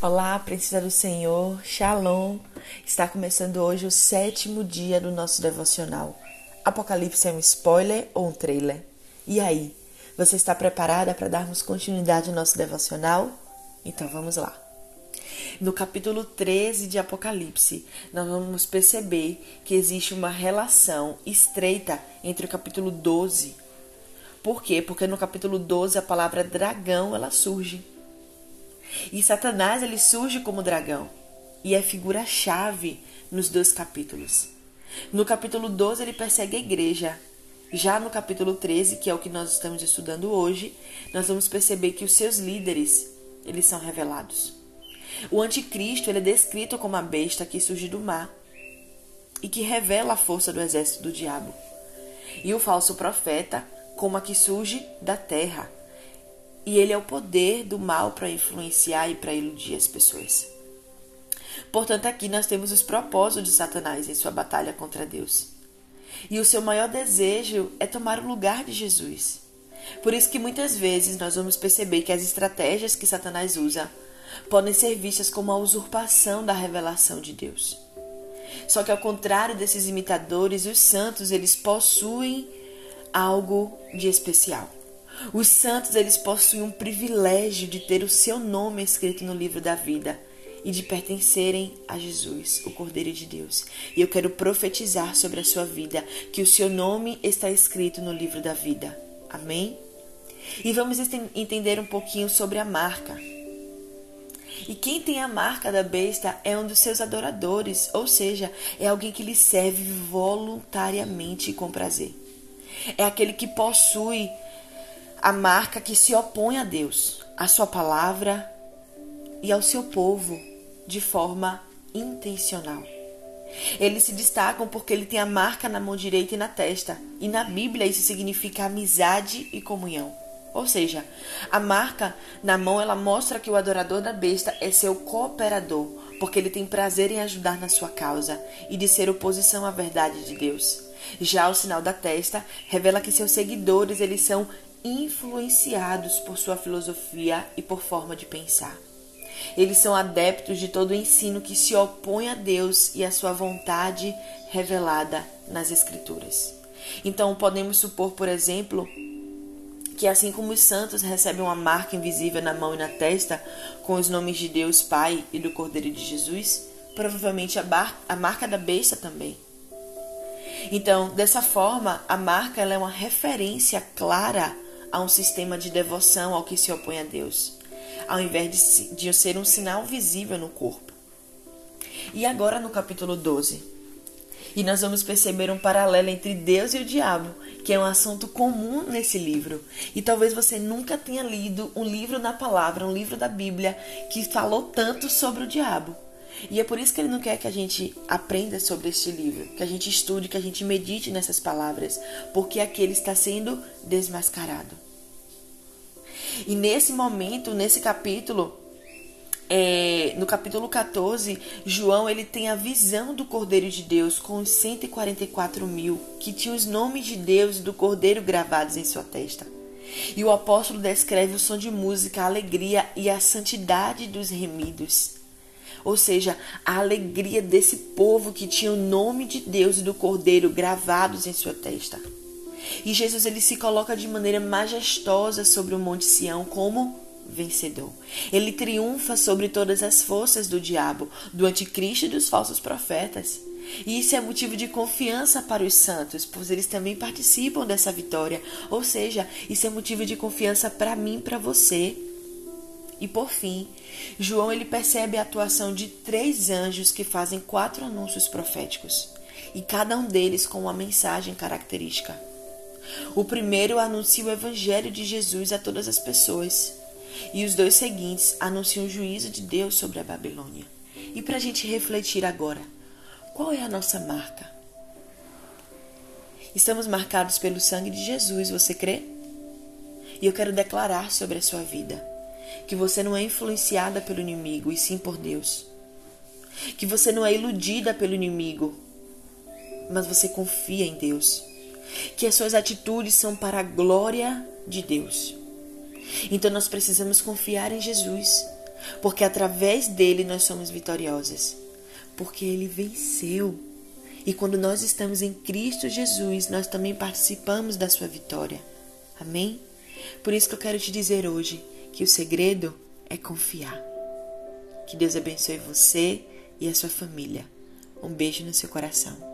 Olá, princesa do Senhor, Shalom. Está começando hoje o sétimo dia do nosso devocional. Apocalipse é um spoiler ou um trailer? E aí, você está preparada para darmos continuidade ao nosso devocional? Então vamos lá. No capítulo 13 de Apocalipse, nós vamos perceber que existe uma relação estreita entre o capítulo 12. Por quê? Porque no capítulo 12 a palavra dragão ela surge. E Satanás ele surge como dragão e é figura-chave nos dois capítulos. No capítulo 12 ele persegue a igreja. Já no capítulo 13, que é o que nós estamos estudando hoje, nós vamos perceber que os seus líderes, eles são revelados. O anticristo ele é descrito como a besta que surge do mar e que revela a força do exército do diabo. E o falso profeta como a que surge da terra e ele é o poder do mal para influenciar e para iludir as pessoas. Portanto, aqui nós temos os propósitos de Satanás em sua batalha contra Deus. E o seu maior desejo é tomar o lugar de Jesus. Por isso que muitas vezes nós vamos perceber que as estratégias que Satanás usa podem ser vistas como a usurpação da revelação de Deus. Só que ao contrário desses imitadores, os santos eles possuem algo de especial. Os santos eles possuem um privilégio de ter o seu nome escrito no livro da vida e de pertencerem a Jesus, o Cordeiro de Deus. E eu quero profetizar sobre a sua vida que o seu nome está escrito no livro da vida. Amém? E vamos entender um pouquinho sobre a marca. E quem tem a marca da besta é um dos seus adoradores, ou seja, é alguém que lhe serve voluntariamente e com prazer. É aquele que possui a marca que se opõe a Deus, à sua palavra e ao seu povo de forma intencional. Eles se destacam porque ele tem a marca na mão direita e na testa, e na Bíblia isso significa amizade e comunhão. Ou seja, a marca na mão ela mostra que o adorador da besta é seu cooperador, porque ele tem prazer em ajudar na sua causa e de ser oposição à verdade de Deus. Já o sinal da testa revela que seus seguidores eles são influenciados por sua filosofia e por forma de pensar. Eles são adeptos de todo ensino que se opõe a Deus e à sua vontade revelada nas Escrituras. Então, podemos supor, por exemplo, que assim como os santos recebem uma marca invisível na mão e na testa, com os nomes de Deus Pai e do Cordeiro de Jesus, provavelmente a, a marca da besta também. Então, dessa forma, a marca é uma referência clara a um sistema de devoção ao que se opõe a Deus, ao invés de, de ser um sinal visível no corpo. E agora no capítulo 12. E nós vamos perceber um paralelo entre Deus e o diabo, que é um assunto comum nesse livro. E talvez você nunca tenha lido um livro na palavra, um livro da Bíblia, que falou tanto sobre o diabo. E é por isso que ele não quer que a gente aprenda sobre este livro, que a gente estude, que a gente medite nessas palavras, porque aqui ele está sendo desmascarado. E nesse momento, nesse capítulo, é, no capítulo 14, João ele tem a visão do Cordeiro de Deus com os 144 mil que tinham os nomes de Deus e do Cordeiro gravados em sua testa. E o apóstolo descreve o som de música, a alegria e a santidade dos remidos ou seja, a alegria desse povo que tinha o nome de Deus e do Cordeiro gravados em sua testa. E Jesus ele se coloca de maneira majestosa sobre o Monte Sião como vencedor. Ele triunfa sobre todas as forças do diabo, do anticristo e dos falsos profetas. E isso é motivo de confiança para os santos, pois eles também participam dessa vitória. Ou seja, isso é motivo de confiança para mim e para você. E por fim, João ele percebe a atuação de três anjos que fazem quatro anúncios proféticos, e cada um deles com uma mensagem característica. O primeiro anuncia o evangelho de Jesus a todas as pessoas, e os dois seguintes anunciam o juízo de Deus sobre a Babilônia. E para a gente refletir agora, qual é a nossa marca? Estamos marcados pelo sangue de Jesus, você crê? E eu quero declarar sobre a sua vida que você não é influenciada pelo inimigo, e sim por Deus. Que você não é iludida pelo inimigo, mas você confia em Deus. Que as suas atitudes são para a glória de Deus. Então nós precisamos confiar em Jesus, porque através dele nós somos vitoriosas, porque ele venceu. E quando nós estamos em Cristo Jesus, nós também participamos da sua vitória. Amém? Por isso que eu quero te dizer hoje que o segredo é confiar. Que Deus abençoe você e a sua família. Um beijo no seu coração.